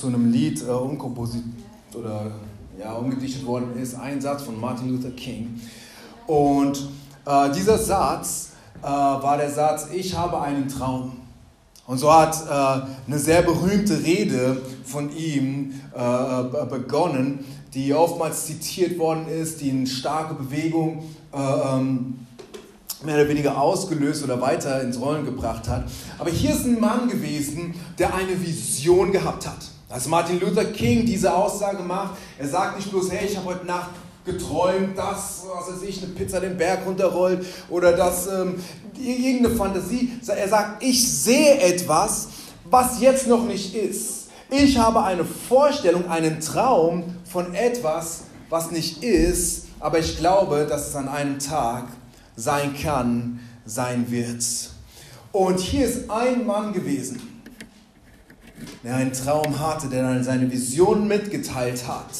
zu einem Lied äh, umkomposit oder ja, umgedichtet worden ist. Ein Satz von Martin Luther King. Und äh, dieser Satz äh, war der Satz, ich habe einen Traum. Und so hat äh, eine sehr berühmte Rede von ihm äh, begonnen, die oftmals zitiert worden ist, die eine starke Bewegung äh, ähm, mehr oder weniger ausgelöst oder weiter ins Rollen gebracht hat. Aber hier ist ein Mann gewesen, der eine Vision gehabt hat. Als Martin Luther King diese Aussage macht, er sagt nicht bloß, hey, ich habe heute Nacht geträumt, dass, was weiß ich, eine Pizza den Berg runterrollt oder dass ähm, irgendeine Fantasie. Er sagt, ich sehe etwas, was jetzt noch nicht ist. Ich habe eine Vorstellung, einen Traum von etwas, was nicht ist, aber ich glaube, dass es an einem Tag sein kann, sein wird. Und hier ist ein Mann gewesen, der einen Traum hatte, der dann seine Vision mitgeteilt hat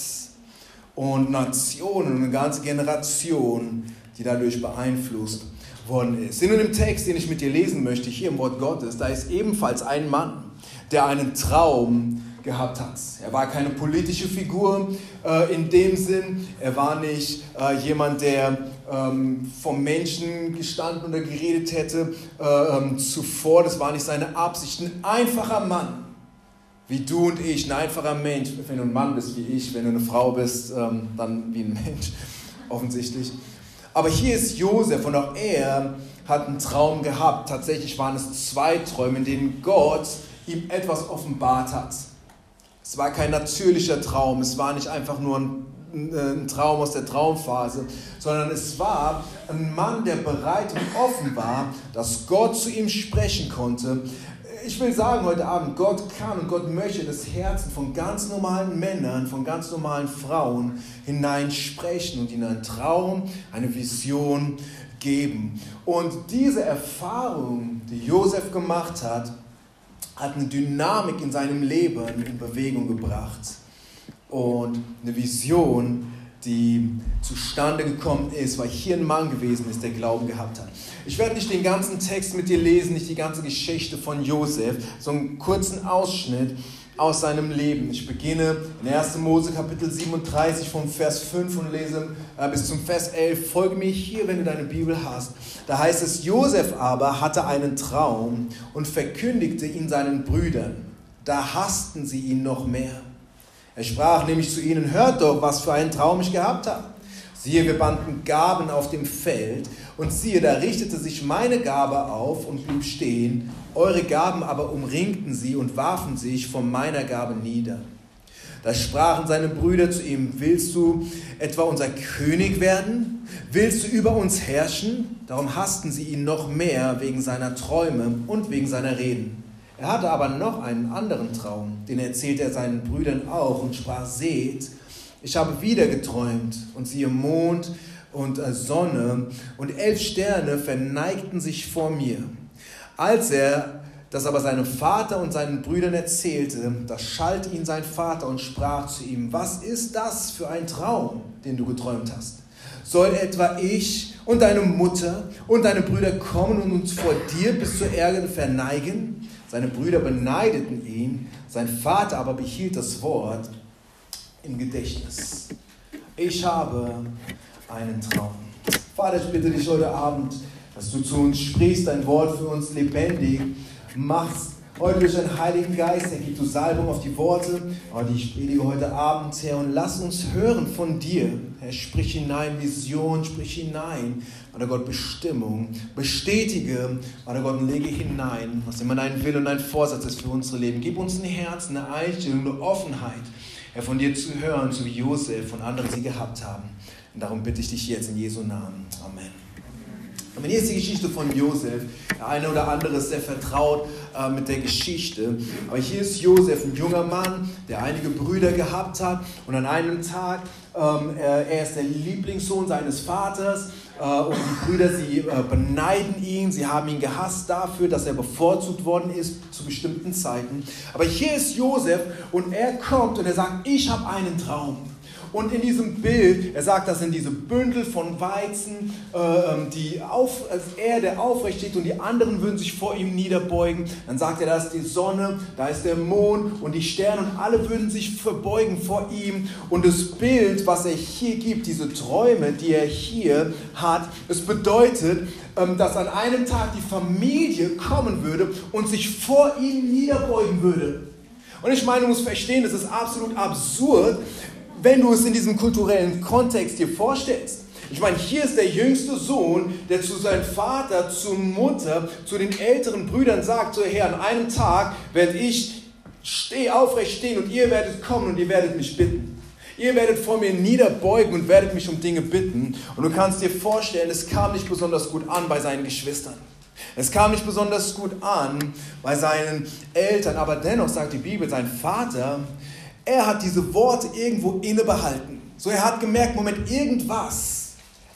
und Nationen eine ganze Generation, die dadurch beeinflusst worden ist. In dem Text, den ich mit dir lesen möchte, hier im Wort Gottes, da ist ebenfalls ein Mann, der einen Traum gehabt hat. Er war keine politische Figur äh, in dem Sinn. Er war nicht äh, jemand, der ähm, vom Menschen gestanden oder geredet hätte äh, ähm, zuvor. Das war nicht seine Absicht. Ein einfacher Mann wie du und ich, ein einfacher Mensch, wenn du ein Mann bist wie ich, wenn du eine Frau bist, ähm, dann wie ein Mensch, offensichtlich. Aber hier ist Josef und auch er hat einen Traum gehabt. Tatsächlich waren es zwei Träume, in denen Gott ihm etwas offenbart hat. Es war kein natürlicher Traum, es war nicht einfach nur ein, ein Traum aus der Traumphase, sondern es war ein Mann, der bereit und offen war, dass Gott zu ihm sprechen konnte, ich will sagen heute Abend, Gott kann und Gott möchte das Herzen von ganz normalen Männern, von ganz normalen Frauen hineinsprechen und ihnen einen Traum, eine Vision geben. Und diese Erfahrung, die Josef gemacht hat, hat eine Dynamik in seinem Leben in Bewegung gebracht und eine Vision, die zustande gekommen ist, weil hier ein Mann gewesen ist, der Glauben gehabt hat. Ich werde nicht den ganzen Text mit dir lesen, nicht die ganze Geschichte von Josef, sondern einen kurzen Ausschnitt aus seinem Leben. Ich beginne in 1. Mose Kapitel 37 vom Vers 5 und lese äh, bis zum Vers 11. Folge mir hier, wenn du deine Bibel hast. Da heißt es, Josef aber hatte einen Traum und verkündigte ihn seinen Brüdern. Da hassten sie ihn noch mehr. Er sprach nämlich zu ihnen, hört doch, was für einen Traum ich gehabt habe. Siehe, wir banden Gaben auf dem Feld, und siehe, da richtete sich meine Gabe auf und blieb stehen, eure Gaben aber umringten sie und warfen sich von meiner Gabe nieder. Da sprachen seine Brüder zu ihm, willst du etwa unser König werden? Willst du über uns herrschen? Darum hassten sie ihn noch mehr wegen seiner Träume und wegen seiner Reden. Er hatte aber noch einen anderen Traum, den erzählte er seinen Brüdern auch und sprach, seht, ich habe wieder geträumt und siehe Mond und äh, Sonne und elf Sterne verneigten sich vor mir. Als er das aber seinem Vater und seinen Brüdern erzählte, da schalt ihn sein Vater und sprach zu ihm, was ist das für ein Traum, den du geträumt hast? Soll etwa ich und deine Mutter und deine Brüder kommen und uns vor dir bis zur Erde verneigen? Seine Brüder beneideten ihn, sein Vater aber behielt das Wort im Gedächtnis. Ich habe einen Traum. Vater, ich bitte dich heute Abend, dass du zu uns sprichst, dein Wort für uns lebendig machst. Heute durch deinen Heiligen Geist, Herr, gib du Salbung auf die Worte, die ich predige heute Abend, Herr, und lass uns hören von dir. Herr, sprich hinein Vision, sprich hinein, Vater Gott, Bestimmung. Bestätige, Vater Gott, und lege hinein, was immer dein Wille und dein Vorsatz ist für unsere Leben. Gib uns ein Herz, eine Einstellung, eine Offenheit, Herr, von dir zu hören, so wie Josef und andere sie gehabt haben. Und darum bitte ich dich jetzt in Jesu Namen. Amen. Und hier ist die Geschichte von Josef. Der eine oder andere ist sehr vertraut äh, mit der Geschichte. Aber hier ist Josef, ein junger Mann, der einige Brüder gehabt hat. Und an einem Tag, ähm, er, er, ist der Lieblingssohn seines Vaters. Äh, und die Brüder, sie äh, beneiden ihn. Sie haben ihn gehasst dafür, dass er bevorzugt worden ist zu bestimmten Zeiten. Aber hier ist Josef und er kommt und er sagt, ich habe einen Traum. Und in diesem Bild, er sagt, das sind diese Bündel von Weizen, äh, ähm, die auf, als er, der aufrecht steht und die anderen würden sich vor ihm niederbeugen. Dann sagt er, da ist die Sonne, da ist der Mond und die Sterne und alle würden sich verbeugen vor ihm. Und das Bild, was er hier gibt, diese Träume, die er hier hat, es bedeutet, ähm, dass an einem Tag die Familie kommen würde und sich vor ihm niederbeugen würde. Und ich meine, du musst verstehen, das ist absolut absurd, wenn du es in diesem kulturellen Kontext dir vorstellst. Ich meine, hier ist der jüngste Sohn, der zu seinem Vater, zur Mutter, zu den älteren Brüdern sagt, so Herr, an einem Tag werde ich steh aufrecht stehen und ihr werdet kommen und ihr werdet mich bitten. Ihr werdet vor mir niederbeugen und werdet mich um Dinge bitten. Und du kannst dir vorstellen, es kam nicht besonders gut an bei seinen Geschwistern. Es kam nicht besonders gut an bei seinen Eltern, aber dennoch sagt die Bibel, sein Vater, er hat diese Worte irgendwo innebehalten. So, er hat gemerkt, Moment, irgendwas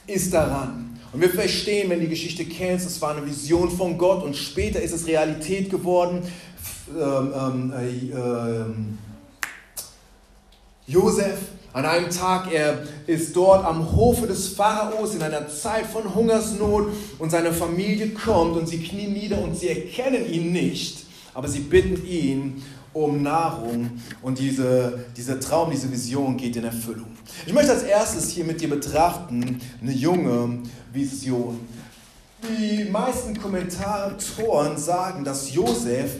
ist daran. Und wir verstehen, wenn die Geschichte kennst, es war eine Vision von Gott und später ist es Realität geworden. Ähm, ähm, äh, äh, Josef an einem Tag, er ist dort am Hofe des Pharaos in einer Zeit von Hungersnot und seine Familie kommt und sie knien nieder und sie erkennen ihn nicht, aber sie bitten ihn um Nahrung und diese, dieser Traum, diese Vision geht in Erfüllung. Ich möchte als erstes hier mit dir betrachten eine junge Vision. Die meisten Kommentatoren sagen, dass Josef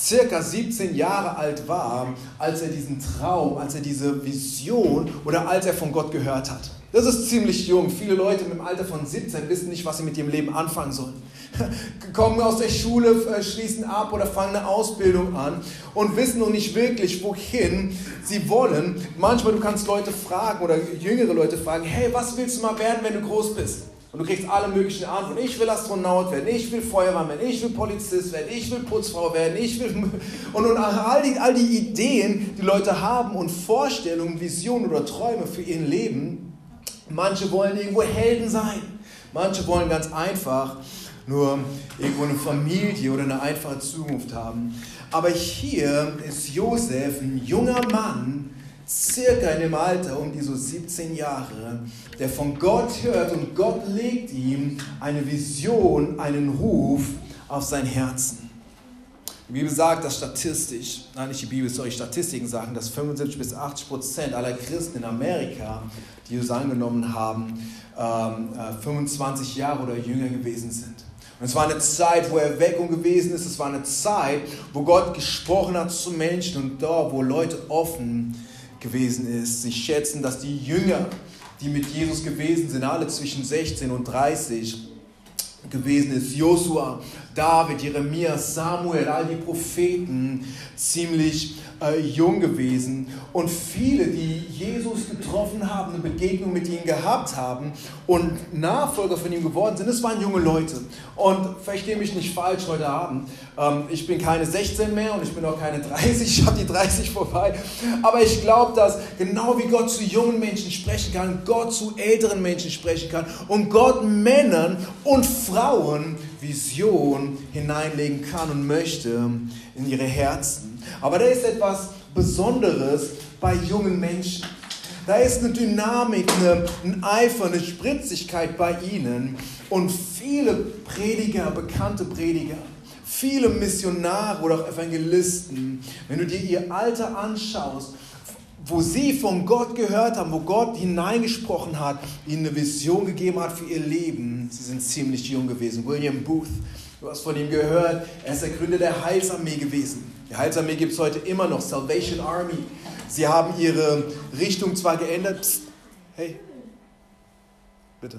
circa 17 Jahre alt war, als er diesen Traum, als er diese Vision oder als er von Gott gehört hat. Das ist ziemlich jung. Viele Leute im Alter von 17 wissen nicht, was sie mit ihrem Leben anfangen sollen. Kommen aus der Schule, äh, schließen ab oder fangen eine Ausbildung an und wissen noch nicht wirklich, wohin sie wollen. Manchmal du kannst Leute fragen oder jüngere Leute fragen, hey, was willst du mal werden, wenn du groß bist? Und du kriegst alle möglichen Antworten. Ich will Astronaut werden, ich will Feuerwehrmann werden, ich will Polizist werden, ich will Putzfrau werden, ich will... Und, und all, die, all die Ideen, die Leute haben und Vorstellungen, Visionen oder Träume für ihr Leben, manche wollen irgendwo Helden sein. Manche wollen ganz einfach nur irgendwo eine Familie oder eine einfache Zukunft haben. Aber hier ist Josef ein junger Mann, circa in dem Alter um die so 17 Jahre, der von Gott hört und Gott legt ihm eine Vision, einen Ruf auf sein Herzen. Die Bibel sagt, dass statistisch, nein, nicht die Bibel, sorry, Statistiken sagen, dass 75 bis 80 Prozent aller Christen in Amerika, die Jesus angenommen haben, 25 ähm, äh, Jahre oder jünger gewesen sind. Und es war eine Zeit, wo Erweckung gewesen ist. Es war eine Zeit, wo Gott gesprochen hat zu Menschen und dort, wo Leute offen gewesen ist. Sie schätzen, dass die Jünger, die mit Jesus gewesen sind, alle zwischen 16 und 30 gewesen ist. Josua, David, Jeremia, Samuel, all die Propheten, ziemlich äh, jung gewesen. Und viele, die Jesus getroffen haben, eine Begegnung mit ihm gehabt haben und Nachfolger von ihm geworden sind, das waren junge Leute. Und verstehe mich nicht falsch heute Abend. Ähm, ich bin keine 16 mehr und ich bin auch keine 30. Ich habe die 30 vorbei. Aber ich glaube, dass genau wie Gott zu jungen Menschen sprechen kann, Gott zu älteren Menschen sprechen kann und Gott Männern und Frauen Vision hineinlegen kann und möchte in ihre Herzen. Aber da ist etwas Besonderes bei jungen Menschen. Da ist eine Dynamik, eine, ein Eifer, eine Spritzigkeit bei ihnen. Und viele Prediger, bekannte Prediger, viele Missionare oder auch Evangelisten, wenn du dir ihr Alter anschaust, wo sie von Gott gehört haben, wo Gott hineingesprochen hat, ihnen eine Vision gegeben hat für ihr Leben. Sie sind ziemlich jung gewesen. William Booth, du hast von ihm gehört, er ist der Gründer der Heilsarmee gewesen. Die Heilsarmee gibt es heute immer noch, Salvation Army. Sie haben ihre Richtung zwar geändert, Psst, hey, bitte.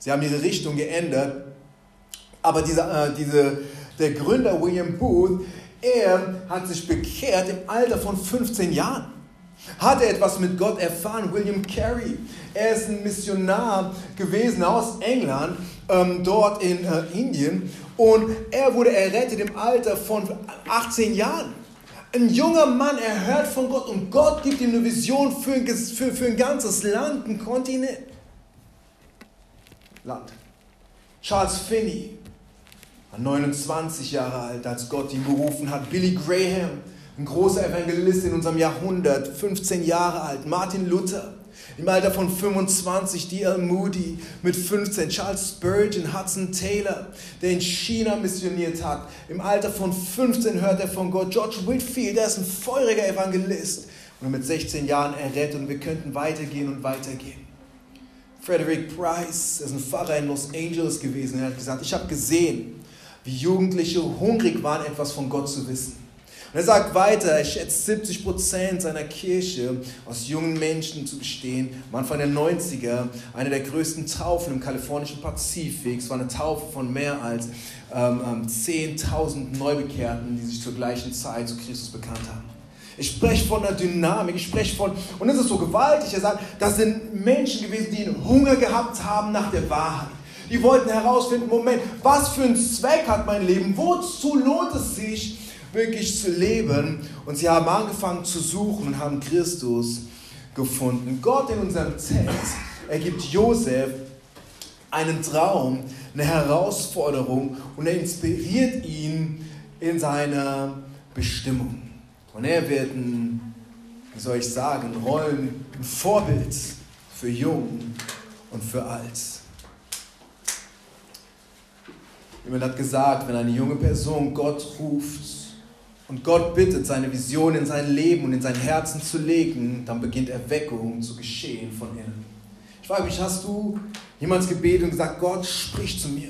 Sie haben ihre Richtung geändert, aber dieser, äh, diese, der Gründer William Booth, er hat sich bekehrt im Alter von 15 Jahren. Hat er etwas mit Gott erfahren? William Carey, er ist ein Missionar gewesen aus England, ähm, dort in äh, Indien. Und er wurde errettet im Alter von 18 Jahren. Ein junger Mann, er hört von Gott und Gott gibt ihm eine Vision für, für, für ein ganzes Land, ein Kontinent. Land. Charles Finney, 29 Jahre alt, als Gott ihn berufen hat. Billy Graham, ein großer Evangelist in unserem Jahrhundert, 15 Jahre alt, Martin Luther. Im Alter von 25 D.L. Moody, mit 15 Charles Spurgeon, Hudson Taylor, der in China missioniert hat. Im Alter von 15 hört er von Gott. George Whitfield, der ist ein feuriger Evangelist. Und mit 16 Jahren errettet und wir könnten weitergehen und weitergehen. Frederick Price ist ein Pfarrer in Los Angeles gewesen. Er hat gesagt, ich habe gesehen, wie Jugendliche hungrig waren, etwas von Gott zu wissen. Und er sagt weiter, er schätzt 70 Prozent seiner Kirche aus jungen Menschen zu bestehen. Am Anfang der 90er, eine der größten Taufen im kalifornischen Pazifik. Es war eine Taufe von mehr als ähm, 10.000 ähm, Neubekehrten, die sich zur gleichen Zeit zu Christus bekannt haben. Ich spreche von der Dynamik, ich spreche von, und es ist so gewaltig, er sagt, das sind Menschen gewesen, die einen Hunger gehabt haben nach der Wahrheit. Die wollten herausfinden, Moment, was für einen Zweck hat mein Leben? Wozu lohnt es sich, wirklich zu leben. Und sie haben angefangen zu suchen und haben Christus gefunden. Gott in unserem Text ergibt Josef einen Traum, eine Herausforderung und er inspiriert ihn in seiner Bestimmung. Und er wird ein, wie soll ich sagen, Rollen, ein Vorbild für Jung und für Alt. Jemand hat gesagt, wenn eine junge Person Gott ruft, und Gott bittet, seine Vision in sein Leben und in sein Herzen zu legen, dann beginnt Erweckung zu geschehen von innen. Ich frage mich, hast du jemals gebetet und gesagt, Gott, sprich zu mir.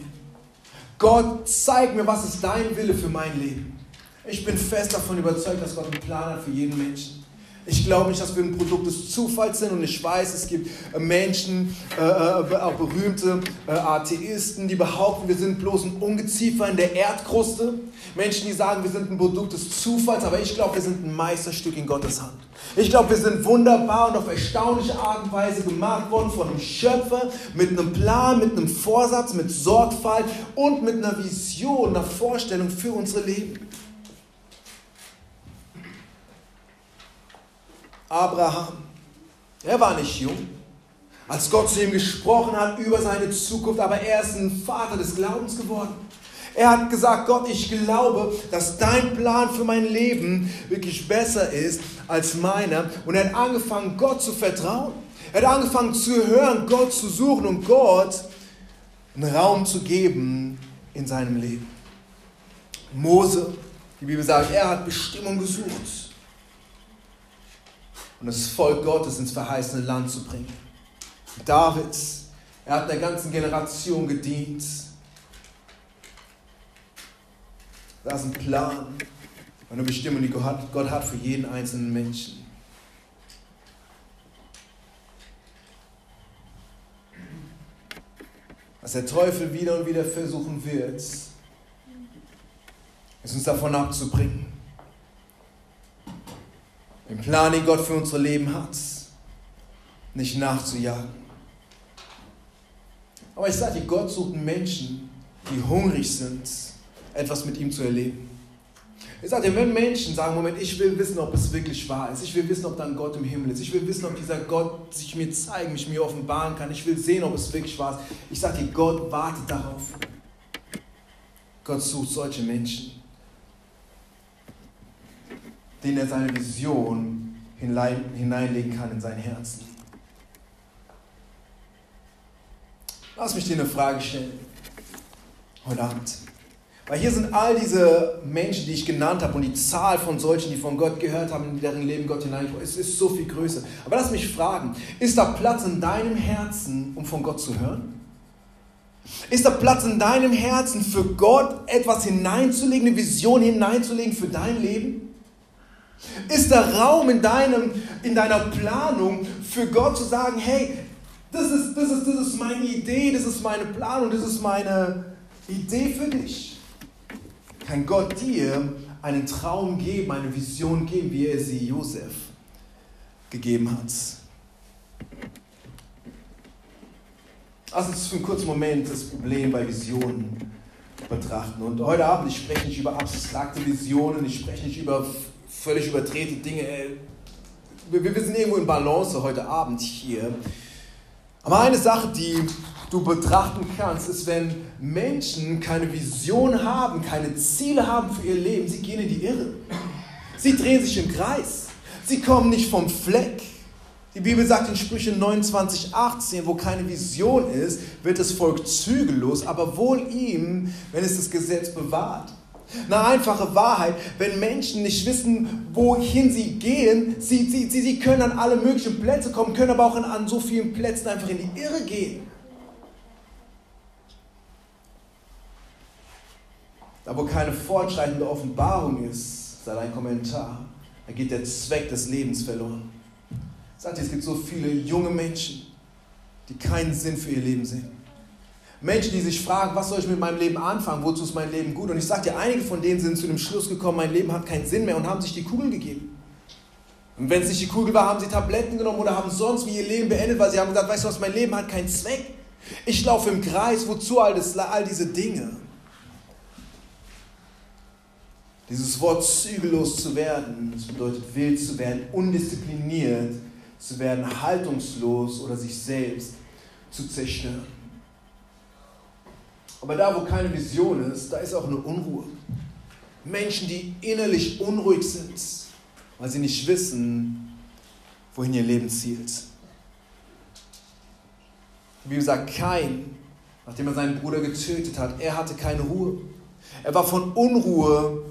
Gott, zeig mir, was ist dein Wille für mein Leben. Ich bin fest davon überzeugt, dass Gott einen Plan hat für jeden Menschen. Ich glaube nicht, dass wir ein Produkt des Zufalls sind und ich weiß, es gibt äh, Menschen, äh, äh, auch berühmte äh, Atheisten, die behaupten, wir sind bloß ein Ungeziefer in der Erdkruste. Menschen, die sagen, wir sind ein Produkt des Zufalls, aber ich glaube, wir sind ein Meisterstück in Gottes Hand. Ich glaube, wir sind wunderbar und auf erstaunliche Art und Weise gemacht worden von einem Schöpfer mit einem Plan, mit einem Vorsatz, mit Sorgfalt und mit einer Vision, einer Vorstellung für unsere Leben. Abraham. Er war nicht jung, als Gott zu ihm gesprochen hat über seine Zukunft, aber er ist ein Vater des Glaubens geworden. Er hat gesagt, Gott, ich glaube, dass dein Plan für mein Leben wirklich besser ist als meiner. Und er hat angefangen, Gott zu vertrauen. Er hat angefangen zu hören, Gott zu suchen und Gott einen Raum zu geben in seinem Leben. Mose, die Bibel sagt, er hat Bestimmung gesucht und das Volk Gottes ins verheißene Land zu bringen. David, er hat der ganzen Generation gedient. Das ist ein Plan, eine Bestimmung, die Gott hat für jeden einzelnen Menschen. Was der Teufel wieder und wieder versuchen wird, ist uns davon abzubringen den Plan, den Gott für unser Leben hat, nicht nachzujagen. Aber ich sage dir, Gott sucht Menschen, die hungrig sind, etwas mit ihm zu erleben. Ich sage dir, wenn Menschen sagen, Moment, ich will wissen, ob es wirklich wahr ist, ich will wissen, ob da ein Gott im Himmel ist, ich will wissen, ob dieser Gott sich mir zeigen, mich mir offenbaren kann, ich will sehen, ob es wirklich wahr ist. Ich sage dir, Gott wartet darauf. Gott sucht solche Menschen den er seine Vision hineinlegen kann in sein Herzen. Lass mich dir eine Frage stellen heute Abend. Weil hier sind all diese Menschen, die ich genannt habe und die Zahl von solchen, die von Gott gehört haben, in deren Leben Gott hineinkommt, es ist so viel größer. Aber lass mich fragen, ist da Platz in deinem Herzen, um von Gott zu hören? Ist da Platz in deinem Herzen für Gott etwas hineinzulegen, eine Vision hineinzulegen für dein Leben? Ist da Raum in, deinem, in deiner Planung für Gott zu sagen, hey, das ist, das, ist, das ist meine Idee, das ist meine Planung, das ist meine Idee für dich? Kann Gott dir einen Traum geben, eine Vision geben, wie er sie Josef gegeben hat? Lass uns für einen kurzen Moment das Problem bei Visionen betrachten. Und heute Abend, ich spreche nicht über abstrakte Visionen, ich spreche nicht über völlig überdrehte Dinge. Wir, wir sind irgendwo in Balance heute Abend hier. Aber eine Sache, die du betrachten kannst, ist, wenn Menschen keine Vision haben, keine Ziele haben für ihr Leben, sie gehen in die Irre. Sie drehen sich im Kreis. Sie kommen nicht vom Fleck. Die Bibel sagt in Sprüche 29, 18, wo keine Vision ist, wird das Volk zügellos, aber wohl ihm, wenn es das Gesetz bewahrt. Eine einfache Wahrheit, wenn Menschen nicht wissen, wohin sie gehen, sie, sie, sie, sie können an alle möglichen Plätze kommen, können aber auch an, an so vielen Plätzen einfach in die Irre gehen. Da wo keine fortschreitende Offenbarung ist, sei ein Kommentar, da geht der Zweck des Lebens verloren. Sagt ihr, es gibt so viele junge Menschen, die keinen Sinn für ihr Leben sehen. Menschen, die sich fragen, was soll ich mit meinem Leben anfangen, wozu ist mein Leben gut? Und ich sage dir, einige von denen sind zu dem Schluss gekommen, mein Leben hat keinen Sinn mehr und haben sich die Kugel gegeben. Und wenn es nicht die Kugel war, haben sie Tabletten genommen oder haben sonst wie ihr Leben beendet, weil sie haben gesagt, weißt du was, mein Leben hat keinen Zweck. Ich laufe im Kreis, wozu all, das, all diese Dinge? Dieses Wort zügellos zu werden, das bedeutet wild zu werden, undiszipliniert zu werden, haltungslos oder sich selbst zu zerstören. Aber da, wo keine Vision ist, da ist auch eine Unruhe. Menschen, die innerlich unruhig sind, weil sie nicht wissen, wohin ihr Leben zielt. Die Bibel sagt, kein, nachdem er seinen Bruder getötet hat, er hatte keine Ruhe. Er war von Unruhe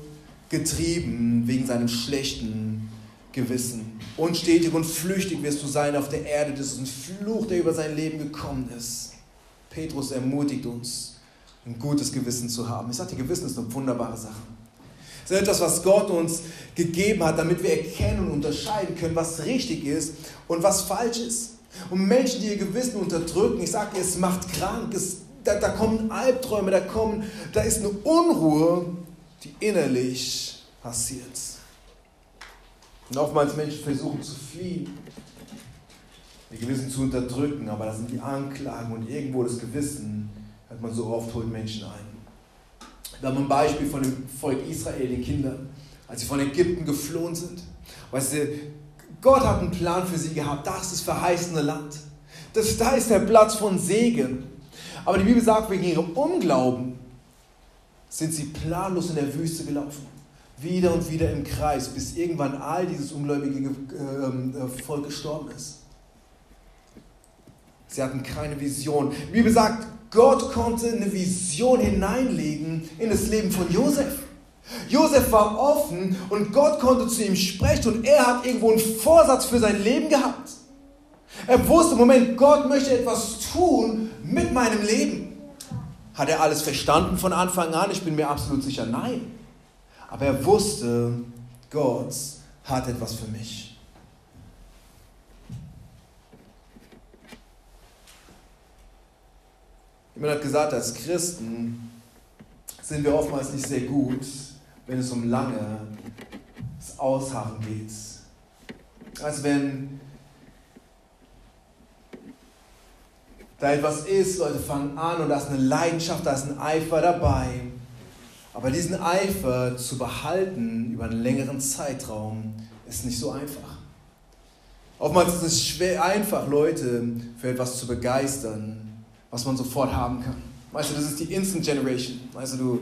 getrieben wegen seinem schlechten Gewissen. Unstetig und flüchtig wirst du sein auf der Erde. Das ist ein Fluch, der über sein Leben gekommen ist. Petrus ermutigt uns, ein gutes Gewissen zu haben. Ich sagte, Gewissen ist eine wunderbare Sache. Es ist etwas, was Gott uns gegeben hat, damit wir erkennen und unterscheiden können, was richtig ist und was falsch ist. Und Menschen, die ihr Gewissen unterdrücken, ich sage, es macht krank, es, da, da kommen Albträume, da, kommen, da ist eine Unruhe, die innerlich passiert. Und oftmals Menschen versuchen zu fliehen, ihr Gewissen zu unterdrücken, aber das sind die Anklagen und irgendwo das Gewissen, man so oft, holt Menschen ein. Wir haben ein Beispiel von dem Volk Israel, den Kindern, als sie von Ägypten geflohen sind. Weißt du, Gott hat einen Plan für sie gehabt, das ist das verheißene Land. Das, da ist der Platz von Segen. Aber die Bibel sagt, wegen ihrem Unglauben sind sie planlos in der Wüste gelaufen. Wieder und wieder im Kreis, bis irgendwann all dieses ungläubige ähm, äh, Volk gestorben ist. Sie hatten keine Vision. Die Bibel sagt, Gott konnte eine Vision hineinlegen in das Leben von Josef. Josef war offen und Gott konnte zu ihm sprechen und er hat irgendwo einen Vorsatz für sein Leben gehabt. Er wusste, Moment, Gott möchte etwas tun mit meinem Leben. Hat er alles verstanden von Anfang an? Ich bin mir absolut sicher, nein. Aber er wusste, Gott hat etwas für mich. Jemand hat gesagt, als Christen sind wir oftmals nicht sehr gut, wenn es um langes Ausharren geht. Als wenn da etwas ist, Leute fangen an und da ist eine Leidenschaft, da ist ein Eifer dabei. Aber diesen Eifer zu behalten über einen längeren Zeitraum ist nicht so einfach. Oftmals ist es schwer einfach, Leute für etwas zu begeistern, was man sofort haben kann. Weißt du, das ist die Instant Generation. Weißt du, du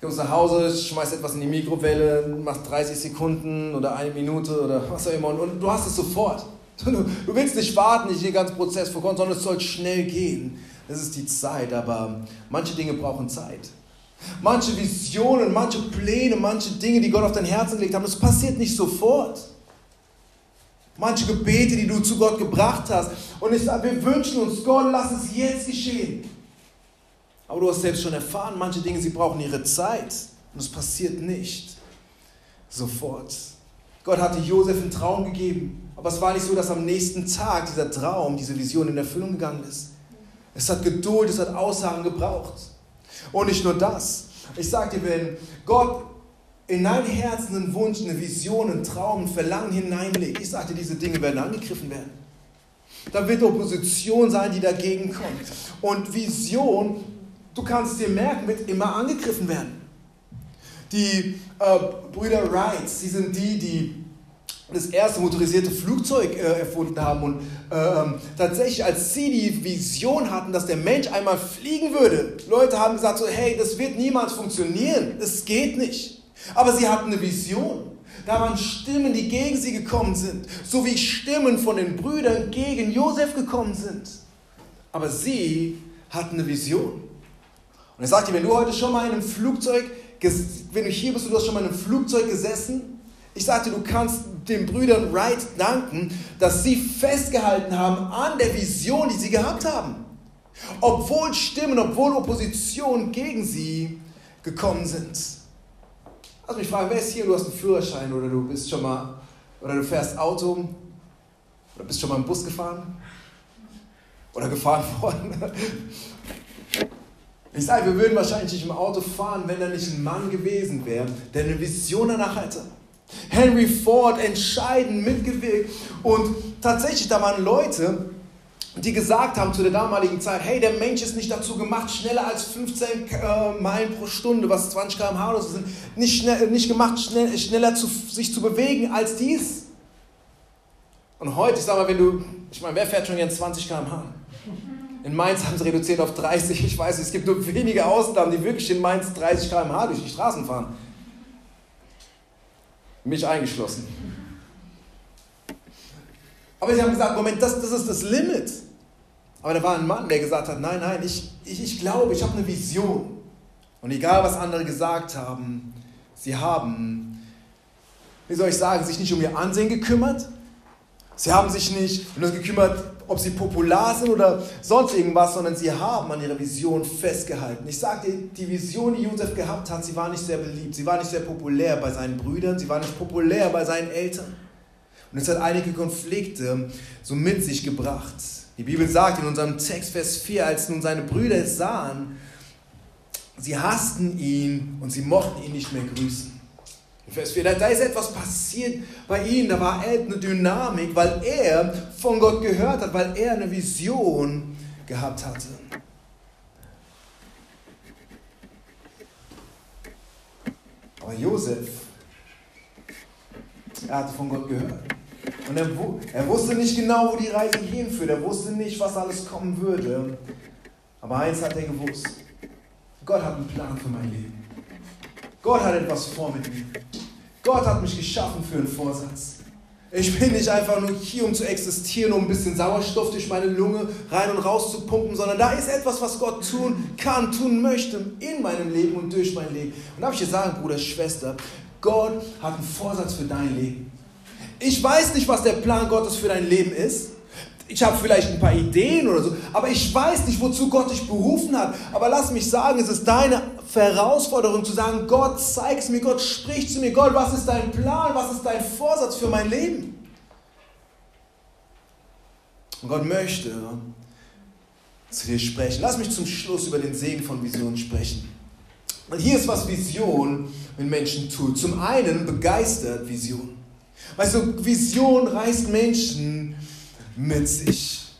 kommst nach Hause, schmeißt etwas in die Mikrowelle, machst 30 Sekunden oder eine Minute oder was auch immer und du hast es sofort. Du, du willst nicht warten, nicht den ganzen Prozess vorkommen, sondern es soll schnell gehen. Das ist die Zeit, aber manche Dinge brauchen Zeit. Manche Visionen, manche Pläne, manche Dinge, die Gott auf dein Herz gelegt hat, das passiert nicht sofort. Manche Gebete, die du zu Gott gebracht hast. Und ich wir wünschen uns, Gott, lass es jetzt geschehen. Aber du hast selbst schon erfahren, manche Dinge, sie brauchen ihre Zeit. Und es passiert nicht sofort. Gott hatte Josef einen Traum gegeben. Aber es war nicht so, dass am nächsten Tag dieser Traum, diese Vision in Erfüllung gegangen ist. Es hat Geduld, es hat Aussagen gebraucht. Und nicht nur das. Ich sage dir, wenn Gott in dein Herz einen Wunsch, eine Vision, einen Traum, ein Verlangen hineinlegt, ich dir, diese Dinge werden angegriffen werden. Da wird Opposition sein, die dagegen kommt. Und Vision, du kannst dir merken, wird immer angegriffen werden. Die äh, Brüder Wright, sie sind die, die das erste motorisierte Flugzeug äh, erfunden haben. Und äh, tatsächlich, als sie die Vision hatten, dass der Mensch einmal fliegen würde, Leute haben gesagt, so, hey, das wird niemals funktionieren, es geht nicht. Aber sie hatten eine Vision. Da waren Stimmen, die gegen sie gekommen sind, so wie Stimmen von den Brüdern gegen Josef gekommen sind. Aber sie hatten eine Vision. Und er sagt dir, wenn du heute schon mal in einem Flugzeug, wenn du hier bist und du hast schon mal in einem Flugzeug gesessen, ich sagte, du kannst den Brüdern Wright danken, dass sie festgehalten haben an der Vision, die sie gehabt haben. Obwohl Stimmen, obwohl Opposition gegen sie gekommen sind. Also mich fragen, wer ist hier, du hast einen Führerschein oder du bist schon mal, oder du fährst Auto oder bist schon mal im Bus gefahren oder gefahren worden. Ich sage, wir würden wahrscheinlich nicht im Auto fahren, wenn da nicht ein Mann gewesen wäre, der eine Vision danach hätte. Henry Ford entscheidend mitgewirkt und tatsächlich, da waren Leute, die gesagt haben zu der damaligen Zeit, hey, der Mensch ist nicht dazu gemacht, schneller als 15 äh, Meilen pro Stunde, was 20 km/h oder so sind, nicht, schnell, nicht gemacht, schnell, schneller zu, sich zu bewegen als dies. Und heute, ich sag mal, wenn du, ich meine, wer fährt schon gern 20 km/h? In Mainz haben sie reduziert auf 30. Ich weiß, es gibt nur wenige Ausnahmen, die wirklich in Mainz 30 km/h durch die Straßen fahren. Mich eingeschlossen. Aber sie haben gesagt, Moment, das, das ist das Limit. Aber da war ein Mann, der gesagt hat, nein, nein, ich, ich, ich glaube, ich habe eine Vision. Und egal, was andere gesagt haben, sie haben, wie soll ich sagen, sich nicht um ihr Ansehen gekümmert. Sie haben sich nicht um das gekümmert, ob sie popular sind oder sonst irgendwas, sondern sie haben an ihrer Vision festgehalten. Ich sage dir, die Vision, die Josef gehabt hat, sie war nicht sehr beliebt, sie war nicht sehr populär bei seinen Brüdern, sie war nicht populär bei seinen Eltern. Und es hat einige Konflikte so mit sich gebracht. Die Bibel sagt in unserem Text, Vers 4, als nun seine Brüder es sahen, sie hassten ihn und sie mochten ihn nicht mehr grüßen. In Vers 4, da, ist etwas passiert bei ihm, da war eine Dynamik, weil er von Gott gehört hat, weil er eine Vision gehabt hatte. Aber Josef, er hatte von Gott gehört. Und er, er wusste nicht genau, wo die Reise hinführt. Er wusste nicht, was alles kommen würde. Aber eins hat er gewusst. Gott hat einen Plan für mein Leben. Gott hat etwas vor mit mir. Gott hat mich geschaffen für einen Vorsatz. Ich bin nicht einfach nur hier, um zu existieren, um ein bisschen Sauerstoff durch meine Lunge rein und raus zu pumpen, sondern da ist etwas, was Gott tun kann, tun möchte in meinem Leben und durch mein Leben. Und darf ich dir sagen, Bruder, Schwester, Gott hat einen Vorsatz für dein Leben. Ich weiß nicht, was der Plan Gottes für dein Leben ist. Ich habe vielleicht ein paar Ideen oder so, aber ich weiß nicht, wozu Gott dich berufen hat. Aber lass mich sagen, es ist deine Herausforderung zu sagen, Gott, zeig es mir, Gott, sprich zu mir, Gott, was ist dein Plan, was ist dein Vorsatz für mein Leben? Und Gott möchte zu dir sprechen. Lass mich zum Schluss über den Segen von Visionen sprechen. Und hier ist, was Vision mit Menschen tut. Zum einen begeistert Vision. Weißt du, Vision reißt Menschen mit sich.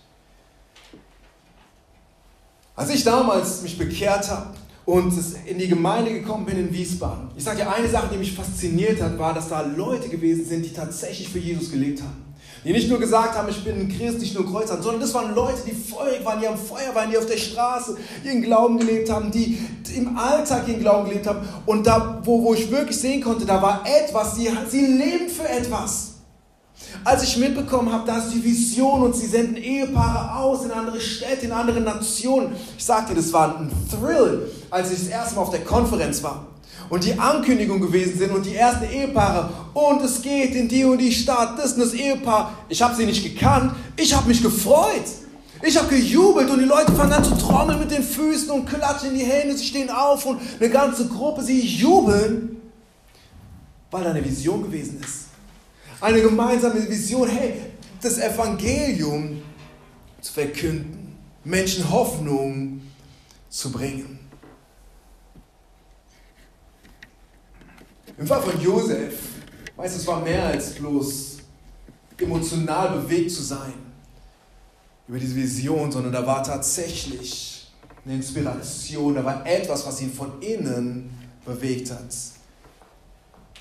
Als ich damals mich bekehrt habe und in die Gemeinde gekommen bin in Wiesbaden, ich sage dir, eine Sache, die mich fasziniert hat, war, dass da Leute gewesen sind, die tatsächlich für Jesus gelebt haben die nicht nur gesagt haben, ich bin ein Christ, nicht nur Kreuz sondern das waren Leute, die feurig waren, die am Feuer waren, die auf der Straße ihren Glauben gelebt haben, die im Alltag ihren Glauben gelebt haben. Und da, wo, wo ich wirklich sehen konnte, da war etwas, sie, sie leben für etwas. Als ich mitbekommen habe, da ist die Vision und sie senden Ehepaare aus in andere Städte, in andere Nationen. Ich sagte, das war ein Thrill, als ich das erste Mal auf der Konferenz war und die Ankündigung gewesen sind und die ersten Ehepaare und es geht in die und die Stadt, das und das Ehepaar. Ich habe sie nicht gekannt, ich habe mich gefreut. Ich habe gejubelt und die Leute fangen an zu trommeln mit den Füßen und klatschen in die Hände, sie stehen auf und eine ganze Gruppe, sie jubeln, weil da eine Vision gewesen ist. Eine gemeinsame Vision, hey, das Evangelium zu verkünden, Menschen Hoffnung zu bringen. Im Fall von Josef, weißt du, es war mehr als bloß emotional bewegt zu sein über diese Vision, sondern da war tatsächlich eine Inspiration, da war etwas, was ihn von innen bewegt hat.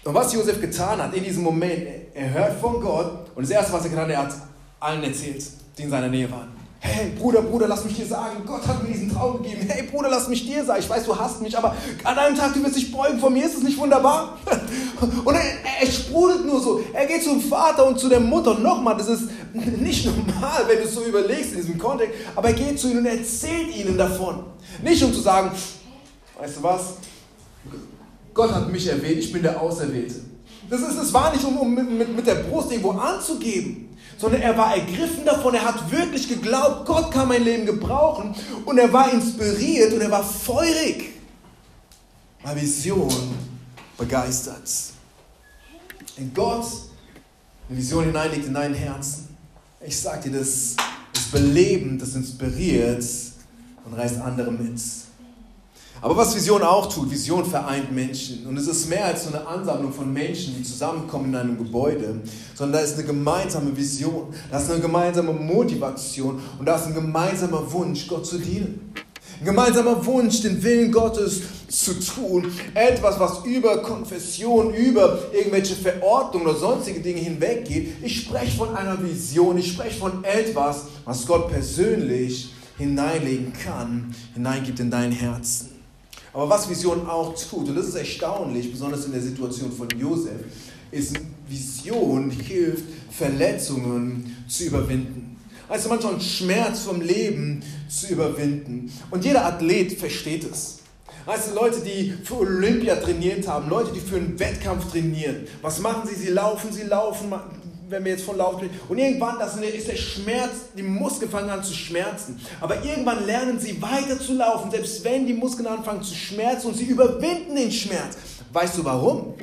Und was Josef getan hat in diesem Moment, er hört von Gott und das erste, was er getan hat, er hat allen erzählt, die in seiner Nähe waren. Hey, Bruder, Bruder, lass mich dir sagen, Gott hat mir diesen Traum gegeben. Hey, Bruder, lass mich dir sagen. Ich weiß, du hasst mich, aber an einem Tag, du wirst dich beugen vor mir. Ist das nicht wunderbar? Und er, er sprudelt nur so. Er geht zum Vater und zu der Mutter. Und nochmal, das ist nicht normal, wenn du es so überlegst in diesem Kontext. Aber er geht zu ihnen und erzählt ihnen davon. Nicht um zu sagen, weißt du was? Gott hat mich erwählt, ich bin der Auserwählte. Das, ist, das war nicht, um, um mit, mit der Brust irgendwo anzugeben sondern er war ergriffen davon, er hat wirklich geglaubt, Gott kann mein Leben gebrauchen und er war inspiriert und er war feurig, weil Vision begeistert. Wenn Gott eine Vision hineinlegt in dein Herzen, ich sag dir, das ist belebend, das inspiriert und reißt andere mit. Aber was Vision auch tut, Vision vereint Menschen. Und es ist mehr als so eine Ansammlung von Menschen, die zusammenkommen in einem Gebäude, sondern da ist eine gemeinsame Vision, da ist eine gemeinsame Motivation und da ist ein gemeinsamer Wunsch, Gott zu dienen. Ein gemeinsamer Wunsch, den Willen Gottes zu tun. Etwas, was über Konfession, über irgendwelche Verordnungen oder sonstige Dinge hinweggeht. Ich spreche von einer Vision, ich spreche von etwas, was Gott persönlich hineinlegen kann, hineingibt in dein Herzen. Aber was Vision auch tut, und das ist erstaunlich, besonders in der Situation von Josef, ist, Vision hilft, Verletzungen zu überwinden. Also manchmal Schmerz vom Leben zu überwinden. Und jeder Athlet versteht es. Du, Leute, die für Olympia trainiert haben, Leute, die für einen Wettkampf trainieren, was machen sie? Sie laufen, sie laufen, wenn wir jetzt von Laufen reden. Und irgendwann das ist der Schmerz, die Muskeln fangen an zu schmerzen. Aber irgendwann lernen sie weiter zu laufen, selbst wenn die Muskeln anfangen zu schmerzen und sie überwinden den Schmerz. Weißt du warum?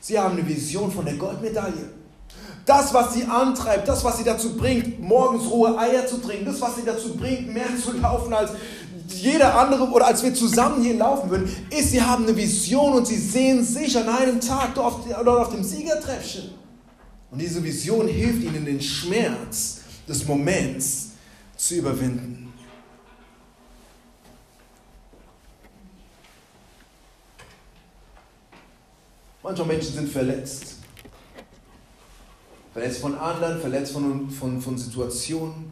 Sie haben eine Vision von der Goldmedaille. Das, was sie antreibt, das, was sie dazu bringt, morgens rohe Eier zu trinken, das, was sie dazu bringt, mehr zu laufen als jeder andere oder als wir zusammen hier laufen würden, ist, sie haben eine Vision und sie sehen sich an einem Tag dort auf dem Siegertreffchen. Und diese Vision hilft ihnen, den Schmerz des Moments zu überwinden. Manche Menschen sind verletzt. Verletzt von anderen, verletzt von, von, von Situationen.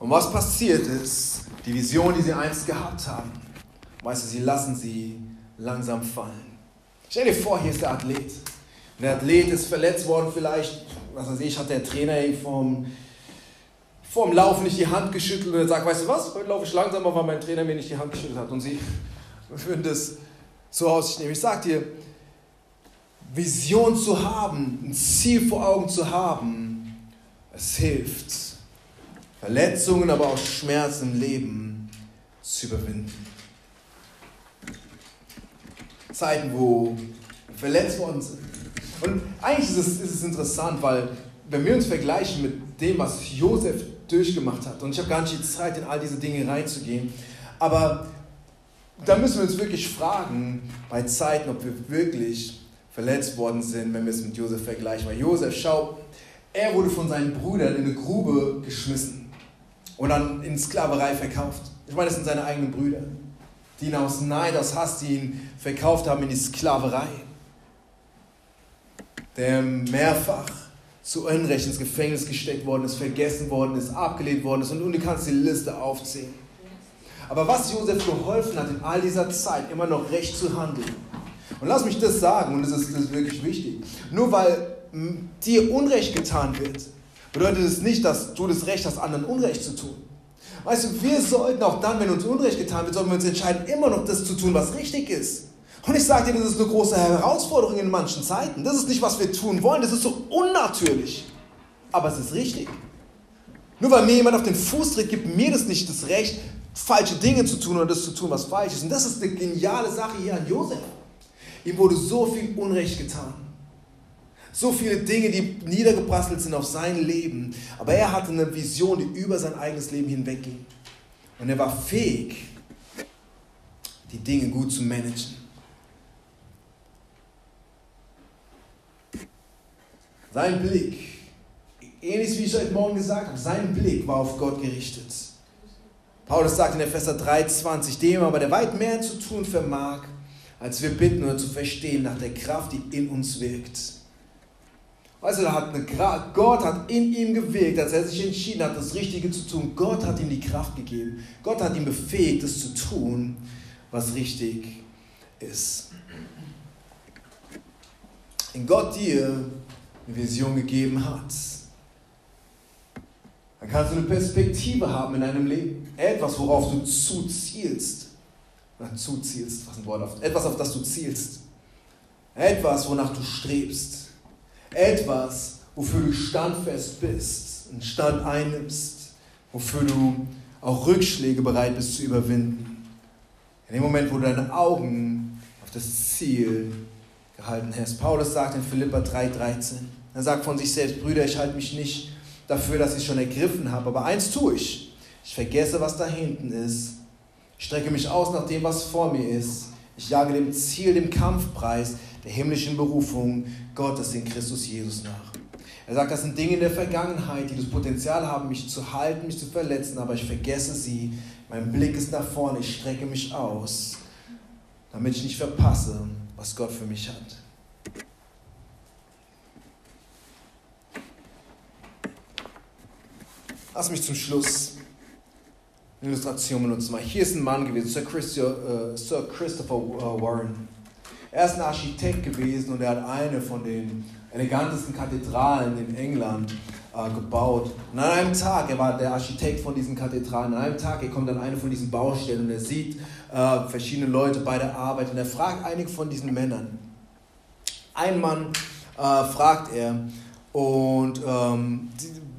Und was passiert ist, die Vision, die sie einst gehabt haben, weißt du, sie lassen sie langsam fallen. Stell dir vor, hier ist der Athlet. Der Athlet ist verletzt worden, vielleicht, was weiß ich, hat der Trainer vom, vom Laufen nicht die Hand geschüttelt und sagt, weißt du was, heute laufe ich langsamer, weil mein Trainer mir nicht die Hand geschüttelt hat. Und sie würden das so aus nehmen. Ich sage dir, Vision zu haben, ein Ziel vor Augen zu haben, es hilft, Verletzungen, aber auch Schmerzen im Leben zu überwinden. Zeiten, wo verletzt worden sind, und eigentlich ist es, ist es interessant, weil wenn wir uns vergleichen mit dem, was Josef durchgemacht hat, und ich habe gar nicht die Zeit, in all diese Dinge reinzugehen, aber da müssen wir uns wirklich fragen, bei Zeiten, ob wir wirklich verletzt worden sind, wenn wir es mit Josef vergleichen. Weil Josef, schau, er wurde von seinen Brüdern in eine Grube geschmissen und dann in Sklaverei verkauft. Ich meine, das sind seine eigenen Brüder, die ihn aus Neid, aus Hass, die ihn verkauft haben in die Sklaverei der mehrfach zu Unrecht ins Gefängnis gesteckt worden ist, vergessen worden ist, abgelehnt worden ist und, du kannst die Liste aufzählen. Aber was Josef geholfen hat in all dieser Zeit, immer noch recht zu handeln. Und lass mich das sagen, und das ist, das ist wirklich wichtig. Nur weil dir Unrecht getan wird, bedeutet es nicht, dass du das Recht hast, anderen Unrecht zu tun. Weißt du, wir sollten auch dann, wenn uns Unrecht getan wird, sollten wir uns entscheiden, immer noch das zu tun, was richtig ist. Und ich sage dir, das ist eine große Herausforderung in manchen Zeiten. Das ist nicht, was wir tun wollen. Das ist so unnatürlich. Aber es ist richtig. Nur weil mir jemand auf den Fuß tritt, gibt mir das nicht das Recht, falsche Dinge zu tun oder das zu tun, was falsch ist. Und das ist eine geniale Sache hier an Josef. Ihm wurde so viel Unrecht getan. So viele Dinge, die niedergeprasselt sind auf sein Leben. Aber er hatte eine Vision, die über sein eigenes Leben hinwegging. Und er war fähig, die Dinge gut zu managen. Sein Blick, ähnlich wie ich heute Morgen gesagt habe, sein Blick war auf Gott gerichtet. Paulus sagt in Epheser 3,20, dem aber der weit mehr zu tun vermag, als wir bitten oder zu verstehen nach der Kraft, die in uns wirkt. Du, da hat eine Gott hat in ihm gewirkt, als er sich entschieden hat, das Richtige zu tun. Gott hat ihm die Kraft gegeben. Gott hat ihn befähigt, das zu tun, was richtig ist. Wenn Gott dir eine Vision gegeben hat, dann kannst du eine Perspektive haben in deinem Leben. Etwas, worauf du zuzielst. Oder zuzielst, was ein Wort auf. Etwas, auf das du zielst. Etwas, wonach du strebst. Etwas, wofür du standfest bist und Stand einnimmst. Wofür du auch Rückschläge bereit bist zu überwinden. In dem Moment, wo du deine Augen auf das Ziel gehalten hast. Paulus sagt in Philippa 3,13, er sagt von sich selbst, Brüder, ich halte mich nicht dafür, dass ich schon ergriffen habe, aber eins tue ich. Ich vergesse, was da hinten ist. Ich strecke mich aus nach dem, was vor mir ist. Ich jage dem Ziel, dem Kampfpreis der himmlischen Berufung Gottes in Christus Jesus nach. Er sagt, das sind Dinge in der Vergangenheit, die das Potenzial haben, mich zu halten, mich zu verletzen, aber ich vergesse sie. Mein Blick ist nach vorne, ich strecke mich aus, damit ich nicht verpasse, was Gott für mich hat. Lass mich zum Schluss eine Illustration benutzen. Hier ist ein Mann gewesen, Sir, Christi äh, Sir Christopher äh, Warren. Er ist ein Architekt gewesen und er hat eine von den elegantesten Kathedralen in England äh, gebaut. Und an einem Tag, er war der Architekt von diesen Kathedralen, an einem Tag, er kommt an eine von diesen Baustellen und er sieht äh, verschiedene Leute bei der Arbeit und er fragt einige von diesen Männern. Ein Mann äh, fragt er und ähm,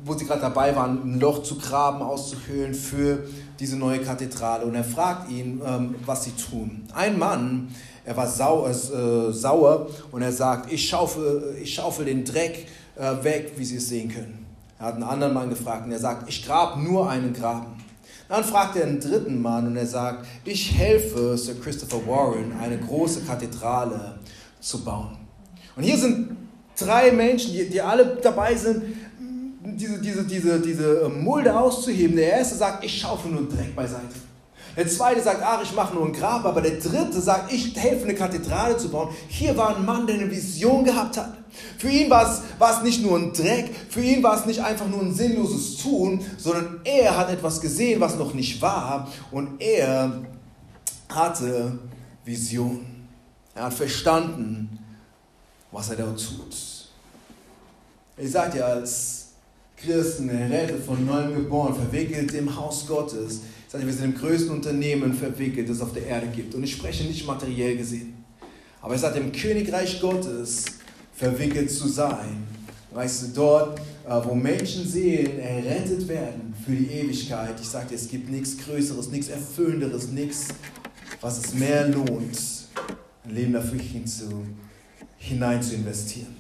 wo sie gerade dabei waren, ein Loch zu graben, auszuhöhlen für diese neue Kathedrale. Und er fragt ihn, ähm, was sie tun. Ein Mann, er war sau, äh, sauer und er sagt, ich schaufel, ich schaufel den Dreck äh, weg, wie Sie es sehen können. Er hat einen anderen Mann gefragt und er sagt, ich grab nur einen Graben. Dann fragt er einen dritten Mann und er sagt, ich helfe Sir Christopher Warren, eine große Kathedrale zu bauen. Und hier sind drei Menschen, die, die alle dabei sind, diese, diese, diese, diese Mulde auszuheben. Der erste sagt, ich schaufel nur Dreck beiseite. Der zweite sagt, ach, ich mache nur ein Grab, aber der dritte sagt, ich helfe eine Kathedrale zu bauen. Hier war ein Mann, der eine Vision gehabt hat. Für ihn war es, war es nicht nur ein Dreck, für ihn war es nicht einfach nur ein sinnloses Tun, sondern er hat etwas gesehen, was noch nicht war und er hatte Vision. Er hat verstanden, was er da tut. Ich sage dir, als Christen, errettet, von neuem geboren, verwickelt im Haus Gottes. Ich sage, wir sind im größten Unternehmen verwickelt, das es auf der Erde gibt. Und ich spreche nicht materiell gesehen. Aber es hat im Königreich Gottes verwickelt zu sein. Weißt du, dort, äh, wo Menschenseelen errettet werden für die Ewigkeit. Ich sage dir, es gibt nichts Größeres, nichts Erfüllenderes, nichts, was es mehr lohnt, ein Leben dafür hinzu, hinein zu investieren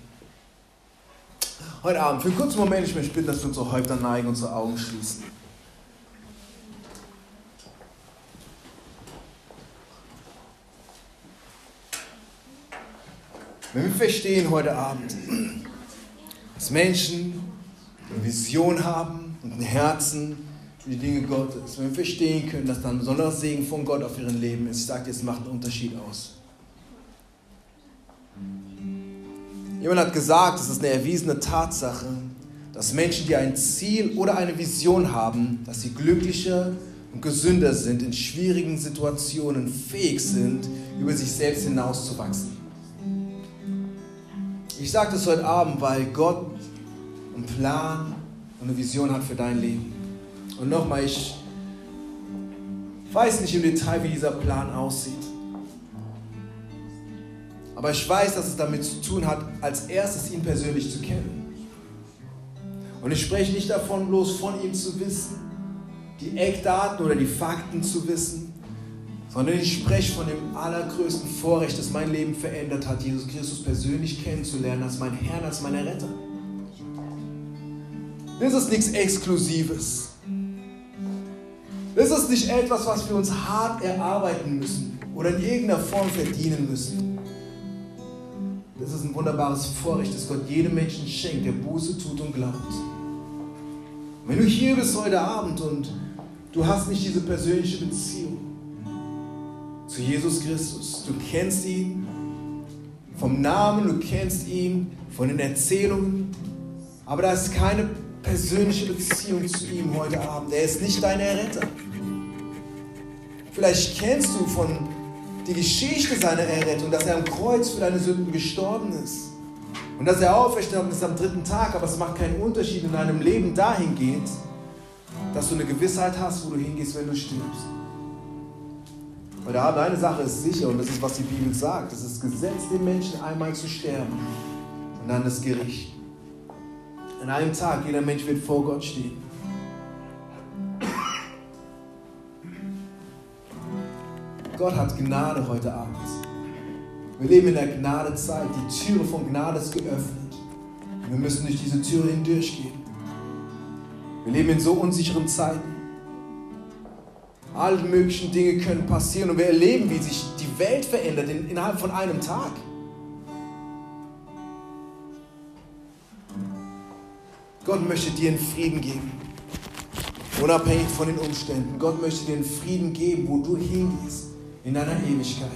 heute Abend, für einen kurzen Moment, ich möchte bitten, dass wir unsere Häupter neigen, unsere Augen schließen. Wenn wir verstehen heute Abend, dass Menschen eine Vision haben und ein Herzen für die Dinge Gottes, wenn wir verstehen können, dass da ein besonderer Segen von Gott auf ihrem Leben ist, ich sage dir, es macht einen Unterschied aus. Jemand hat gesagt, es ist eine erwiesene Tatsache, dass Menschen, die ein Ziel oder eine Vision haben, dass sie glücklicher und gesünder sind, in schwierigen Situationen fähig sind, über sich selbst hinauszuwachsen. Ich sage das heute Abend, weil Gott einen Plan und eine Vision hat für dein Leben. Und nochmal, ich weiß nicht im Detail, wie dieser Plan aussieht. Aber ich weiß, dass es damit zu tun hat, als erstes ihn persönlich zu kennen. Und ich spreche nicht davon, bloß von ihm zu wissen, die Eckdaten oder die Fakten zu wissen, sondern ich spreche von dem allergrößten Vorrecht, das mein Leben verändert hat, Jesus Christus persönlich kennenzulernen, als mein Herrn, als mein Retter. Das ist nichts Exklusives. Das ist nicht etwas, was wir uns hart erarbeiten müssen oder in irgendeiner Form verdienen müssen. Das ist ein wunderbares Vorrecht, das Gott jedem Menschen schenkt, der Buße tut und glaubt. Wenn du hier bist heute Abend und du hast nicht diese persönliche Beziehung zu Jesus Christus, du kennst ihn, vom Namen, du kennst ihn von den Erzählungen, aber da ist keine persönliche Beziehung zu ihm heute Abend. Er ist nicht dein Erretter. Vielleicht kennst du von die Geschichte seiner Errettung, dass er am Kreuz für deine Sünden gestorben ist und dass er auferstanden ist am dritten Tag, aber es macht keinen Unterschied in deinem Leben dahingehend, dass du eine Gewissheit hast, wo du hingehst, wenn du stirbst. Heute Abend eine Sache ist sicher und das ist, was die Bibel sagt. Es ist Gesetz, den Menschen einmal zu sterben und dann das Gericht. An einem Tag, jeder Mensch wird vor Gott stehen. Gott hat Gnade heute Abend. Wir leben in der Gnadezeit. Die Türe von Gnade ist geöffnet. wir müssen durch diese Türe hindurchgehen. Wir leben in so unsicheren Zeiten. Alle möglichen Dinge können passieren und wir erleben, wie sich die Welt verändert innerhalb von einem Tag. Gott möchte dir einen Frieden geben. Unabhängig von den Umständen. Gott möchte dir einen Frieden geben, wo du hingehst in deiner Ewigkeit.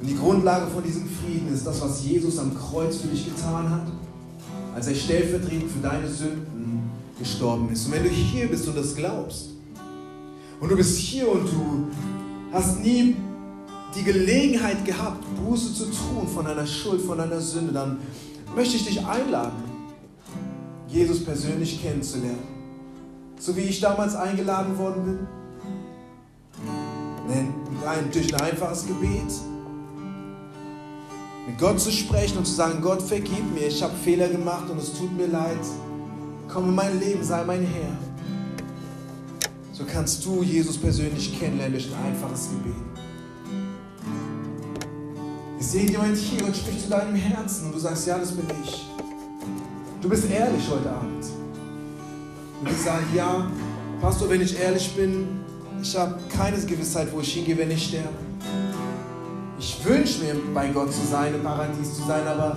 Und die Grundlage von diesem Frieden ist das, was Jesus am Kreuz für dich getan hat, als er stellvertretend für deine Sünden gestorben ist. Und wenn du hier bist und das glaubst, und du bist hier und du hast nie die Gelegenheit gehabt, Buße zu tun von deiner Schuld, von deiner Sünde, dann möchte ich dich einladen, Jesus persönlich kennenzulernen. So wie ich damals eingeladen worden bin durch ein einfaches Gebet mit Gott zu sprechen und zu sagen, Gott, vergib mir, ich habe Fehler gemacht und es tut mir leid. Komm in mein Leben, sei mein Herr. So kannst du Jesus persönlich kennenlernen durch ein einfaches Gebet. Ich sehe jemand hier und spricht zu deinem Herzen und du sagst, ja, das bin ich. Du bist ehrlich heute Abend. Du wirst sagen, ja, Pastor, wenn ich ehrlich bin, ich habe keine Gewissheit, wo ich hingehe, wenn ich sterbe. Ich wünsche mir, bei Gott zu sein, im Paradies zu sein, aber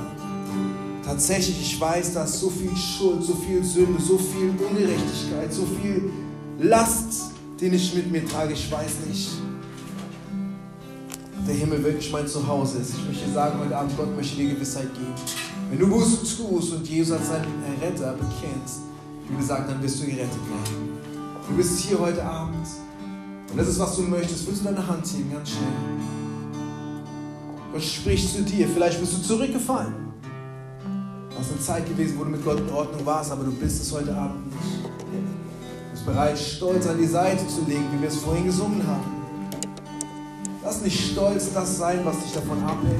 tatsächlich, ich weiß, dass so viel Schuld, so viel Sünde, so viel Ungerechtigkeit, so viel Last, den ich mit mir trage. Ich weiß nicht, der Himmel wirklich mein Zuhause ist. Ich möchte sagen heute Abend, Gott möchte dir Gewissheit geben. Wenn du Buße tust und Jesus als deinen Retter bekennst, wie gesagt, dann wirst du gerettet werden. Du bist hier heute Abend und das ist, was du möchtest, willst du deine Hand heben, ganz schnell. Gott spricht zu dir. Vielleicht bist du zurückgefallen. Das ist eine Zeit gewesen, wo du mit Gott in Ordnung warst, aber du bist es heute Abend nicht. Du bist bereit, Stolz an die Seite zu legen, wie wir es vorhin gesungen haben. Lass nicht stolz das sein, was dich davon abhält,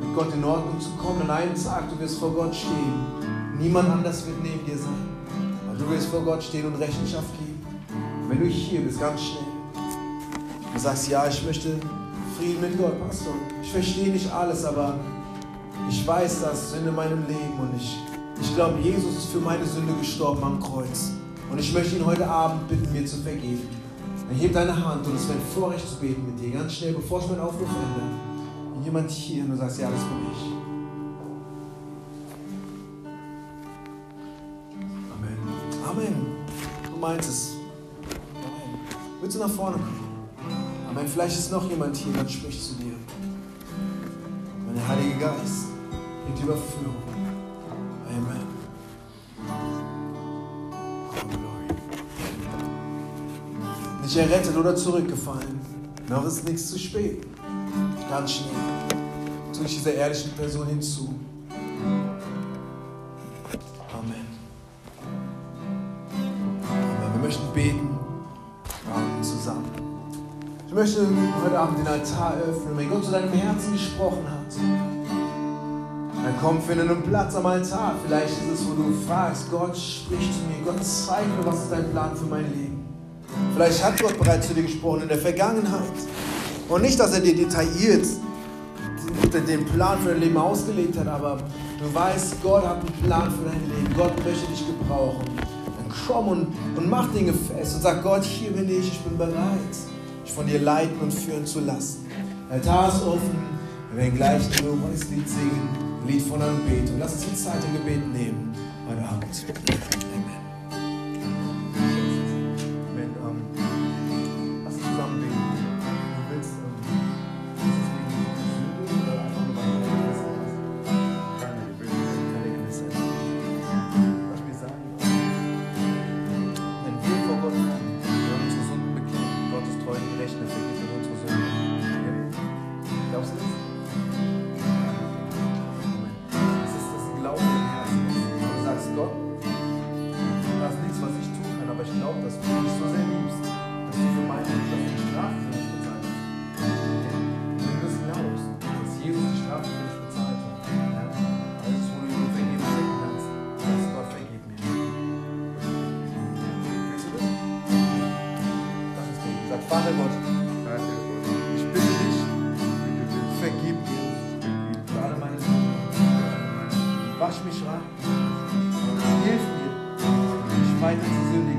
mit Gott in Ordnung zu kommen. An einem Tag, du wirst vor Gott stehen. Niemand anders wird neben dir sein. Aber du wirst vor Gott stehen und Rechenschaft geben. wenn du hier bist, ganz schnell, Du sagst, ja, ich möchte Frieden mit Gott, Pastor. Ich verstehe nicht alles, aber ich weiß das Sünde in meinem Leben und ich, ich glaube, Jesus ist für meine Sünde gestorben am Kreuz. Und ich möchte ihn heute Abend bitten, mir zu vergeben. Dann heb deine Hand und es wird Vorrecht zu beten mit dir, ganz schnell, bevor ich meinen Aufruf ende. Und jemand hier und du sagst, ja, das bin ich. Amen. Amen. Du meinst es. Amen. Willst du nach vorne kommen? Amen. Vielleicht ist noch jemand hier, dann spricht zu dir. Mein Heiliger Geist bringt Überführung. Amen. Nicht errettet oder zurückgefallen. Noch ist nichts zu spät. Ganz schnell. Tue ich dieser ehrlichen Person hinzu. Möchte heute Abend den Altar öffnen. Wenn Gott zu deinem Herzen gesprochen hat, dann komm, finde einen Platz am Altar. Vielleicht ist es, wo du fragst, Gott sprich zu mir, Gott zeig mir, was ist dein Plan für mein Leben. Vielleicht hat Gott bereits zu dir gesprochen in der Vergangenheit. Und nicht, dass er dir detailliert den Plan für dein Leben ausgelegt hat, aber du weißt, Gott hat einen Plan für dein Leben. Gott möchte dich gebrauchen. Dann komm und, und mach Dinge fest und sag, Gott, hier bin ich, ich bin bereit von dir leiten und führen zu lassen. Altar ist offen. Wir werden gleich ein Lobpreislied singen, ein Lied von Anbetung. Lass uns die Zeit im Gebet nehmen heute Abend. Weiter zu sündigen.